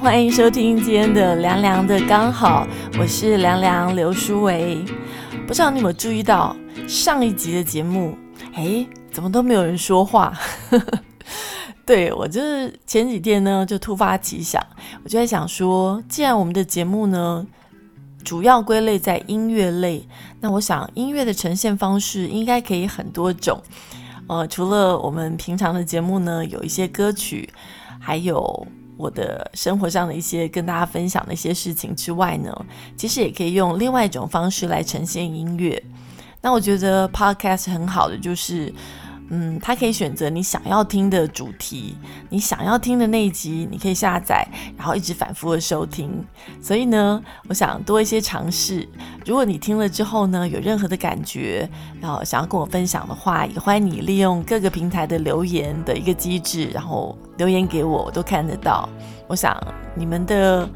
欢迎收听今天的凉凉的刚好，我是凉凉刘书维。不知道你有没有注意到上一集的节目？哎，怎么都没有人说话？对我就是前几天呢，就突发奇想，我就在想说，既然我们的节目呢主要归类在音乐类，那我想音乐的呈现方式应该可以很多种。呃，除了我们平常的节目呢，有一些歌曲，还有。我的生活上的一些跟大家分享的一些事情之外呢，其实也可以用另外一种方式来呈现音乐。那我觉得 podcast 很好的就是。嗯，他可以选择你想要听的主题，你想要听的那一集，你可以下载，然后一直反复的收听。所以呢，我想多一些尝试。如果你听了之后呢，有任何的感觉，然后想要跟我分享的话，也欢迎你利用各个平台的留言的一个机制，然后留言给我，我都看得到。我想你们的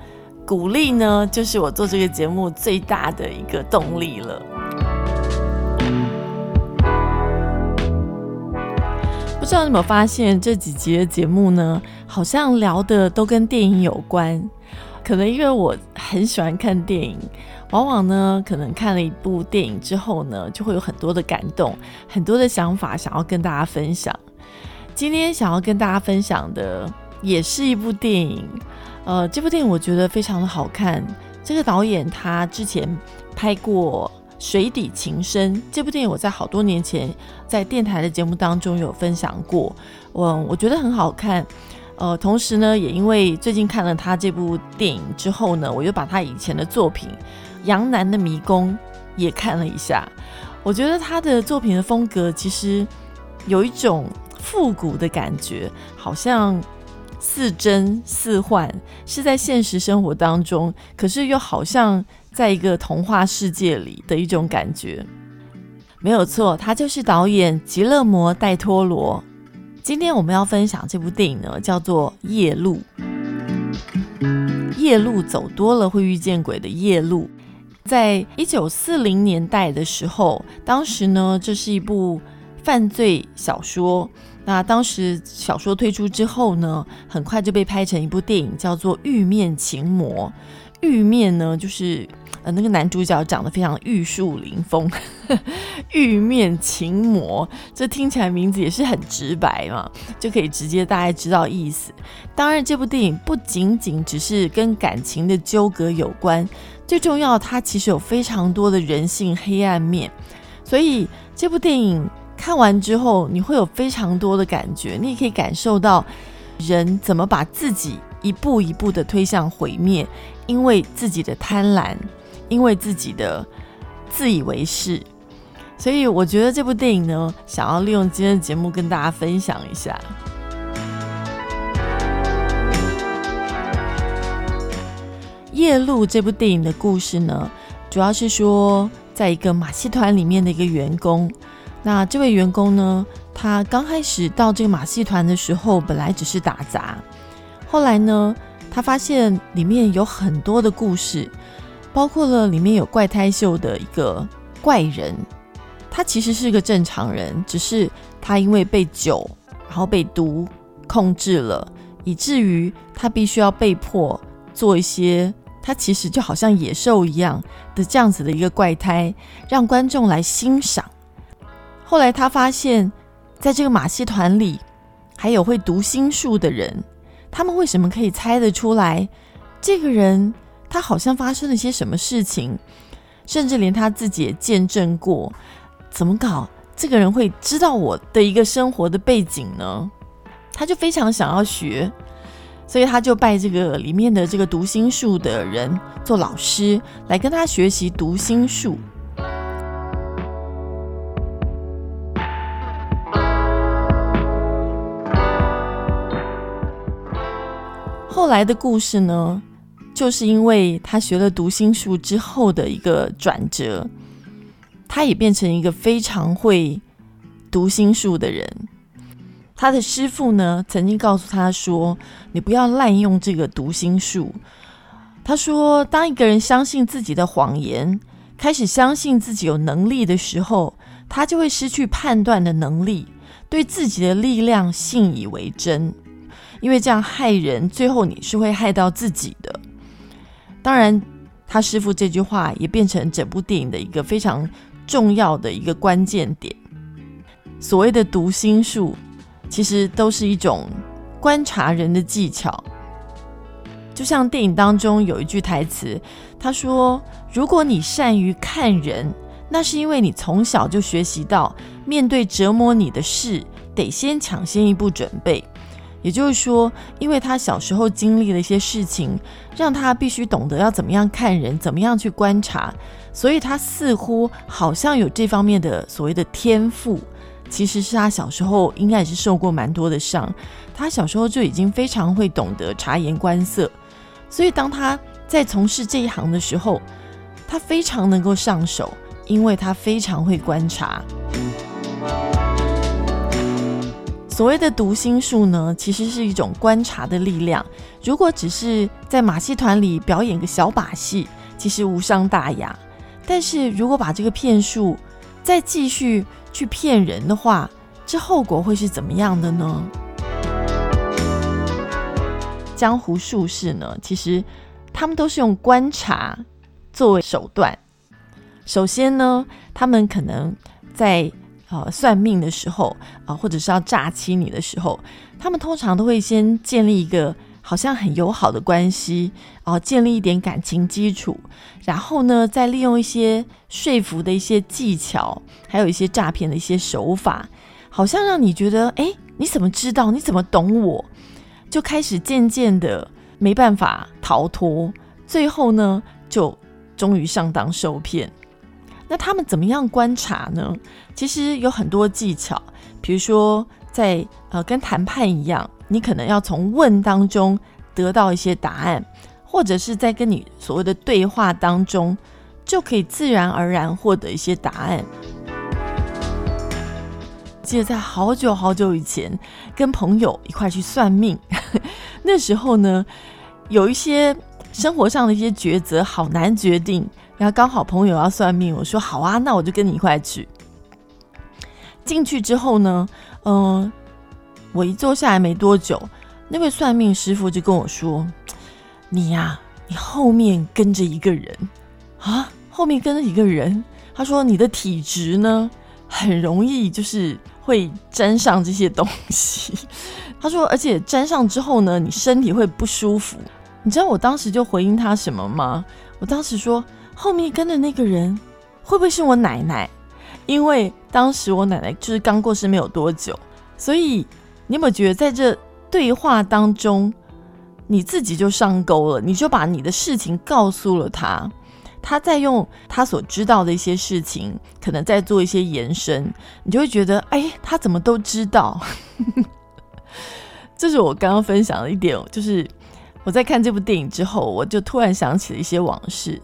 鼓励呢，就是我做这个节目最大的一个动力了。不知道你有没有发现这几集的节目呢？好像聊的都跟电影有关。可能因为我很喜欢看电影，往往呢，可能看了一部电影之后呢，就会有很多的感动，很多的想法想要跟大家分享。今天想要跟大家分享的也是一部电影。呃，这部电影我觉得非常的好看。这个导演他之前拍过。《水底情深》这部电影，我在好多年前在电台的节目当中有分享过，我我觉得很好看。呃，同时呢，也因为最近看了他这部电影之后呢，我又把他以前的作品《杨楠的迷宫》也看了一下。我觉得他的作品的风格其实有一种复古的感觉，好像似真似幻，是在现实生活当中，可是又好像。在一个童话世界里的一种感觉，没有错，他就是导演吉勒摩·戴托罗。今天我们要分享这部电影呢，叫做《夜路》。夜路走多了会遇见鬼的夜路，在一九四零年代的时候，当时呢，这是一部犯罪小说。那当时小说推出之后呢，很快就被拍成一部电影，叫做《玉面情魔》。玉面呢，就是呃那个男主角长得非常玉树临风，玉面情魔，这听起来名字也是很直白嘛，就可以直接大概知道意思。当然，这部电影不仅仅只是跟感情的纠葛有关，最重要，它其实有非常多的人性黑暗面。所以这部电影看完之后，你会有非常多的感觉，你也可以感受到人怎么把自己一步一步的推向毁灭。因为自己的贪婪，因为自己的自以为是，所以我觉得这部电影呢，想要利用今天的节目跟大家分享一下《夜路》这部电影的故事呢，主要是说，在一个马戏团里面的一个员工，那这位员工呢，他刚开始到这个马戏团的时候，本来只是打杂，后来呢。他发现里面有很多的故事，包括了里面有怪胎秀的一个怪人，他其实是个正常人，只是他因为被酒然后被毒控制了，以至于他必须要被迫做一些他其实就好像野兽一样的这样子的一个怪胎，让观众来欣赏。后来他发现，在这个马戏团里还有会读心术的人。他们为什么可以猜得出来，这个人他好像发生了些什么事情，甚至连他自己也见证过。怎么搞？这个人会知道我的一个生活的背景呢？他就非常想要学，所以他就拜这个里面的这个读心术的人做老师，来跟他学习读心术。后来的故事呢，就是因为他学了读心术之后的一个转折，他也变成一个非常会读心术的人。他的师傅呢，曾经告诉他说：“你不要滥用这个读心术。”他说：“当一个人相信自己的谎言，开始相信自己有能力的时候，他就会失去判断的能力，对自己的力量信以为真。”因为这样害人，最后你是会害到自己的。当然，他师傅这句话也变成整部电影的一个非常重要的一个关键点。所谓的读心术，其实都是一种观察人的技巧。就像电影当中有一句台词，他说：“如果你善于看人，那是因为你从小就学习到，面对折磨你的事，得先抢先一步准备。”也就是说，因为他小时候经历了一些事情，让他必须懂得要怎么样看人，怎么样去观察，所以他似乎好像有这方面的所谓的天赋。其实是他小时候应该也是受过蛮多的伤，他小时候就已经非常会懂得察言观色，所以当他在从事这一行的时候，他非常能够上手，因为他非常会观察。所谓的读心术呢，其实是一种观察的力量。如果只是在马戏团里表演个小把戏，其实无伤大雅。但是如果把这个骗术再继续去骗人的话，这后果会是怎么样的呢？江湖术士呢，其实他们都是用观察作为手段。首先呢，他们可能在。啊，算命的时候啊，或者是要诈欺你的时候，他们通常都会先建立一个好像很友好的关系，啊建立一点感情基础，然后呢，再利用一些说服的一些技巧，还有一些诈骗的一些手法，好像让你觉得，哎，你怎么知道？你怎么懂我？就开始渐渐的没办法逃脱，最后呢，就终于上当受骗。那他们怎么样观察呢？其实有很多技巧，比如说在呃跟谈判一样，你可能要从问当中得到一些答案，或者是在跟你所谓的对话当中，就可以自然而然获得一些答案。记得在好久好久以前，跟朋友一块去算命，那时候呢，有一些生活上的一些抉择好难决定。然后刚好朋友要算命，我说好啊，那我就跟你一块去。进去之后呢，嗯，我一坐下来没多久，那位算命师傅就跟我说：“你呀，你后面跟着一个人啊，后面跟着一个人。”他说：“你的体质呢，很容易就是会沾上这些东西。”他说：“而且沾上之后呢，你身体会不舒服。”你知道我当时就回应他什么吗？我当时说。后面跟的那个人会不会是我奶奶？因为当时我奶奶就是刚过世没有多久，所以你有没有觉得在这对话当中，你自己就上钩了？你就把你的事情告诉了他，他在用他所知道的一些事情，可能在做一些延伸，你就会觉得，哎，他怎么都知道？这是我刚刚分享的一点，就是我在看这部电影之后，我就突然想起了一些往事。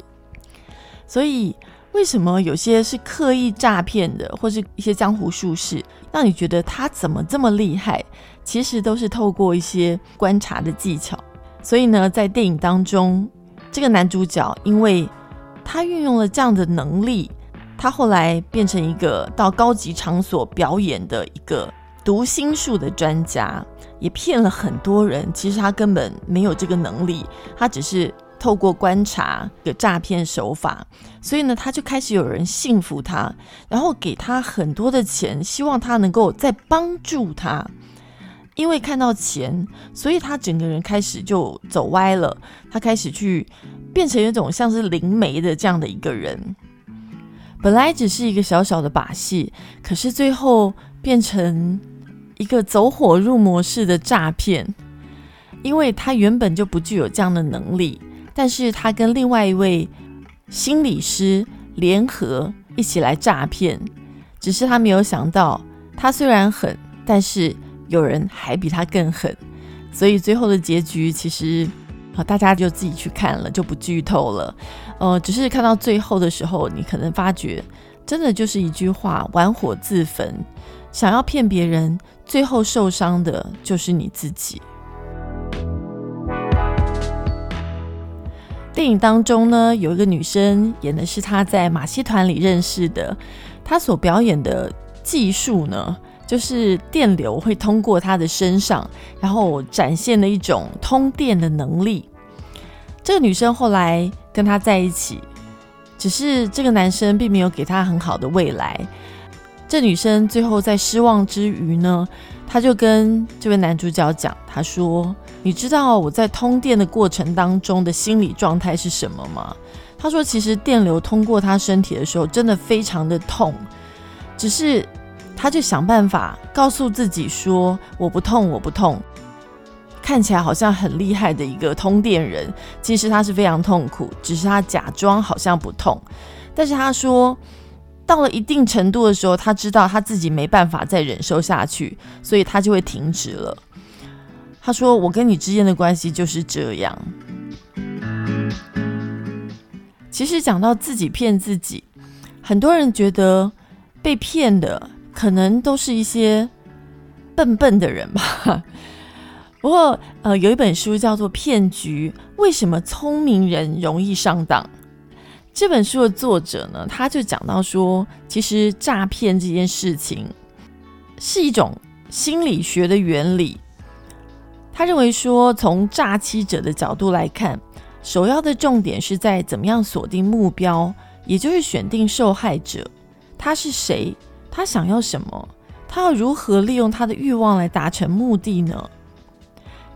所以，为什么有些是刻意诈骗的，或是一些江湖术士，让你觉得他怎么这么厉害？其实都是透过一些观察的技巧。所以呢，在电影当中，这个男主角因为他运用了这样的能力，他后来变成一个到高级场所表演的一个读心术的专家，也骗了很多人。其实他根本没有这个能力，他只是。透过观察的诈骗手法，所以呢，他就开始有人信服他，然后给他很多的钱，希望他能够再帮助他。因为看到钱，所以他整个人开始就走歪了。他开始去变成一种像是灵媒的这样的一个人。本来只是一个小小的把戏，可是最后变成一个走火入魔式的诈骗，因为他原本就不具有这样的能力。但是他跟另外一位心理师联合一起来诈骗，只是他没有想到，他虽然狠，但是有人还比他更狠，所以最后的结局其实啊，大家就自己去看了，就不剧透了。呃，只是看到最后的时候，你可能发觉，真的就是一句话：玩火自焚，想要骗别人，最后受伤的就是你自己。电影当中呢，有一个女生演的是她在马戏团里认识的，她所表演的技术呢，就是电流会通过她的身上，然后展现了一种通电的能力。这个女生后来跟他在一起，只是这个男生并没有给她很好的未来。这女生最后在失望之余呢，她就跟这位男主角讲，她说：“你知道我在通电的过程当中的心理状态是什么吗？”他说：“其实电流通过他身体的时候，真的非常的痛，只是他就想办法告诉自己说：我不痛，我不痛。看起来好像很厉害的一个通电人，其实他是非常痛苦，只是他假装好像不痛。但是他说。”到了一定程度的时候，他知道他自己没办法再忍受下去，所以他就会停止了。他说：“我跟你之间的关系就是这样。”其实讲到自己骗自己，很多人觉得被骗的可能都是一些笨笨的人吧。不过，呃，有一本书叫做《骗局》，为什么聪明人容易上当？这本书的作者呢，他就讲到说，其实诈骗这件事情是一种心理学的原理。他认为说，从诈欺者的角度来看，首要的重点是在怎么样锁定目标，也就是选定受害者，他是谁，他想要什么，他要如何利用他的欲望来达成目的呢？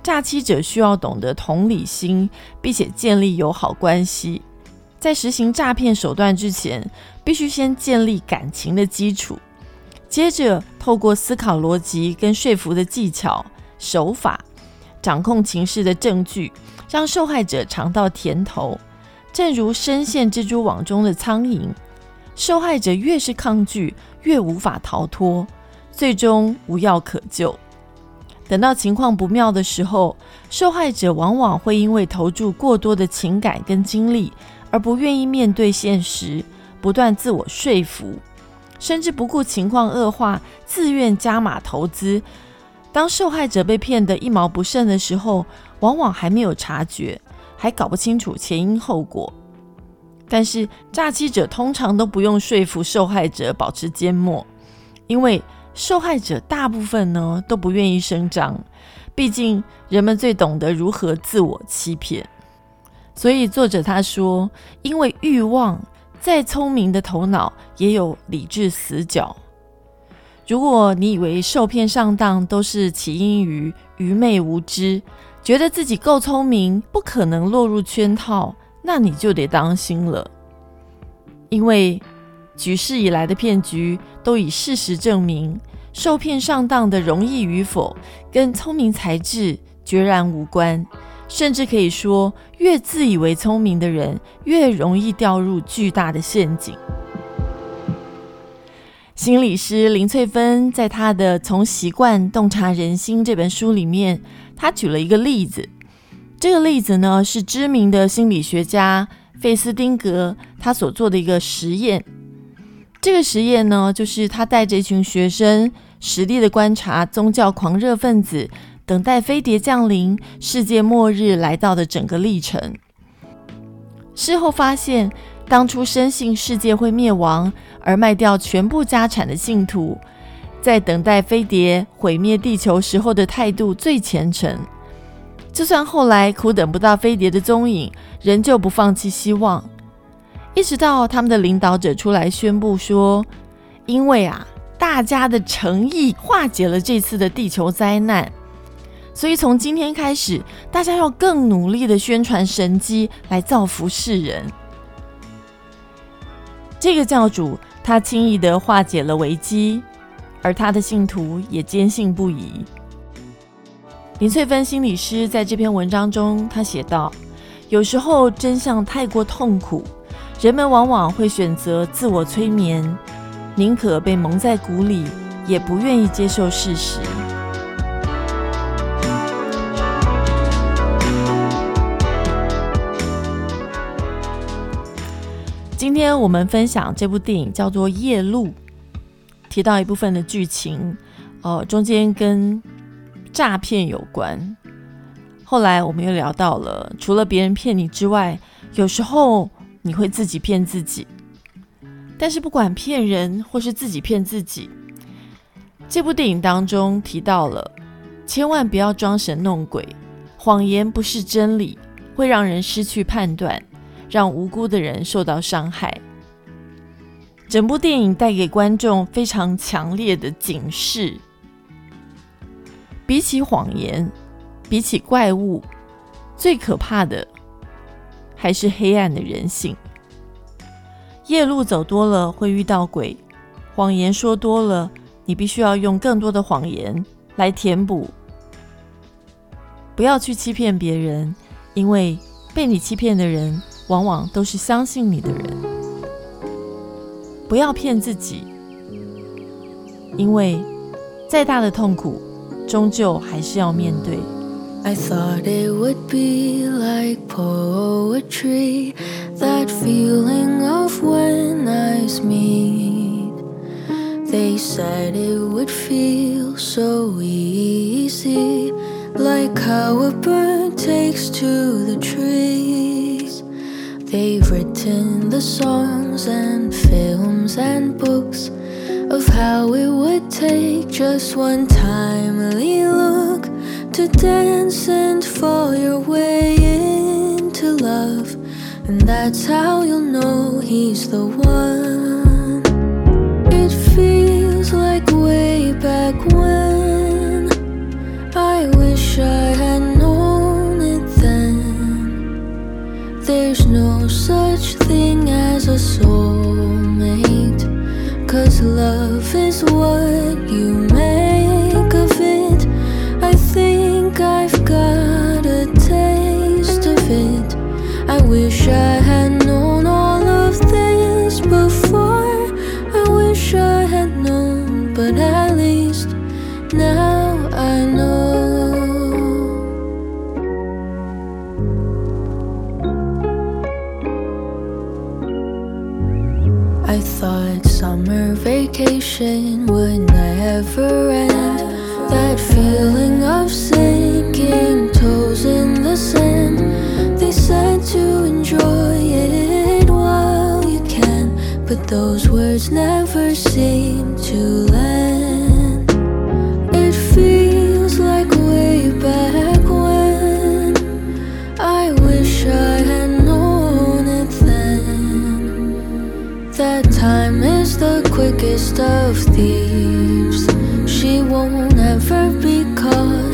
诈欺者需要懂得同理心，并且建立友好关系。在实行诈骗手段之前，必须先建立感情的基础，接着透过思考逻辑跟说服的技巧手法，掌控情势的证据，让受害者尝到甜头。正如深陷蜘蛛网中的苍蝇，受害者越是抗拒，越无法逃脱，最终无药可救。等到情况不妙的时候，受害者往往会因为投注过多的情感跟精力。而不愿意面对现实，不断自我说服，甚至不顾情况恶化，自愿加码投资。当受害者被骗得一毛不剩的时候，往往还没有察觉，还搞不清楚前因后果。但是诈欺者通常都不用说服受害者保持缄默，因为受害者大部分呢都不愿意声张。毕竟人们最懂得如何自我欺骗。所以作者他说，因为欲望，再聪明的头脑也有理智死角。如果你以为受骗上当都是起因于愚昧无知，觉得自己够聪明，不可能落入圈套，那你就得当心了。因为举世以来的骗局都以事实证明，受骗上当的容易与否，跟聪明才智决然无关。甚至可以说，越自以为聪明的人，越容易掉入巨大的陷阱。心理师林翠芬在她的《从习惯洞察人心》这本书里面，她举了一个例子。这个例子呢，是知名的心理学家费斯汀格他所做的一个实验。这个实验呢，就是他带着一群学生，实地的观察宗教狂热分子。等待飞碟降临，世界末日来到的整个历程。事后发现，当初深信世界会灭亡而卖掉全部家产的信徒，在等待飞碟毁灭地球时候的态度最虔诚。就算后来苦等不到飞碟的踪影，仍旧不放弃希望。一直到他们的领导者出来宣布说：“因为啊，大家的诚意化解了这次的地球灾难。”所以从今天开始，大家要更努力的宣传神机来造福世人。这个教主他轻易的化解了危机，而他的信徒也坚信不疑。林翠芬心理师在这篇文章中，他写道：有时候真相太过痛苦，人们往往会选择自我催眠，宁可被蒙在鼓里，也不愿意接受事实。今天我们分享这部电影叫做《夜路》，提到一部分的剧情，哦，中间跟诈骗有关。后来我们又聊到了，除了别人骗你之外，有时候你会自己骗自己。但是不管骗人或是自己骗自己，这部电影当中提到了，千万不要装神弄鬼，谎言不是真理，会让人失去判断，让无辜的人受到伤害。整部电影带给观众非常强烈的警示：比起谎言，比起怪物，最可怕的还是黑暗的人性。夜路走多了会遇到鬼，谎言说多了，你必须要用更多的谎言来填补。不要去欺骗别人，因为被你欺骗的人，往往都是相信你的人。不要骗自己，因为再大的痛苦，终究还是要面对。I thought it would be like poetry, that feeling of when eyes meet. They said it would feel so easy, like how a bird takes to the tree. They've written the songs and films and books of how it would take just one timely look to dance and fall your way into love. And that's how you'll know he's the one. It feels like way back when. I wish I had There's no such thing as a soulmate. Cause love is what That time is the quickest of thieves. She won't ever be caught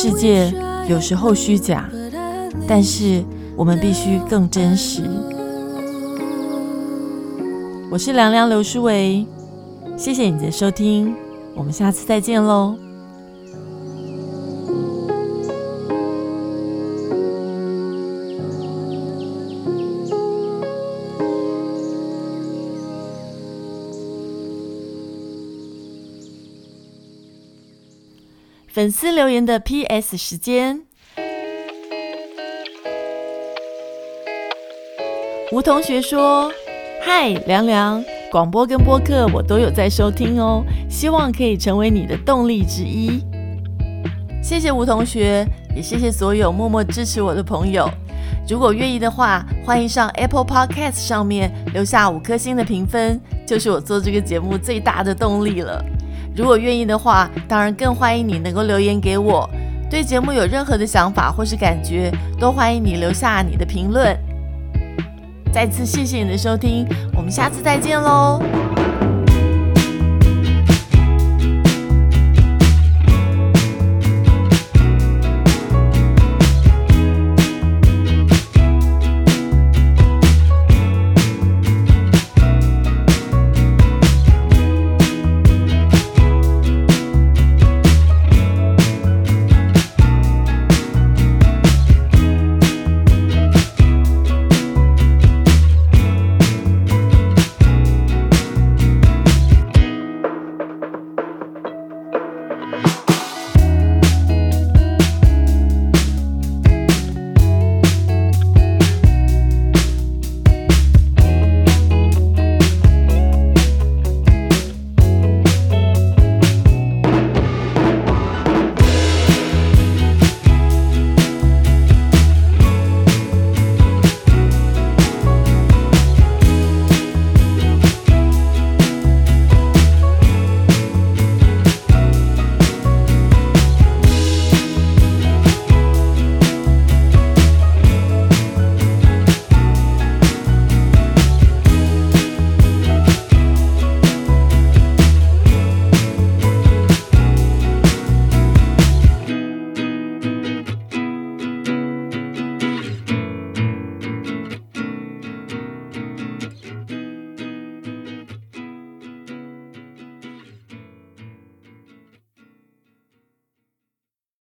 世界有时候虚假，但是我们必须更真实。我是凉凉刘书维，谢谢你的收听，我们下次再见喽。粉丝留言的 PS 时间。吴同学说：“嗨，凉凉，广播跟播客我都有在收听哦，希望可以成为你的动力之一。”谢谢吴同学，也谢谢所有默默支持我的朋友。如果愿意的话，欢迎上 Apple Podcast 上面留下五颗星的评分，就是我做这个节目最大的动力了。如果愿意的话，当然更欢迎你能够留言给我。对节目有任何的想法或是感觉，都欢迎你留下你的评论。再次谢谢你的收听，我们下次再见喽。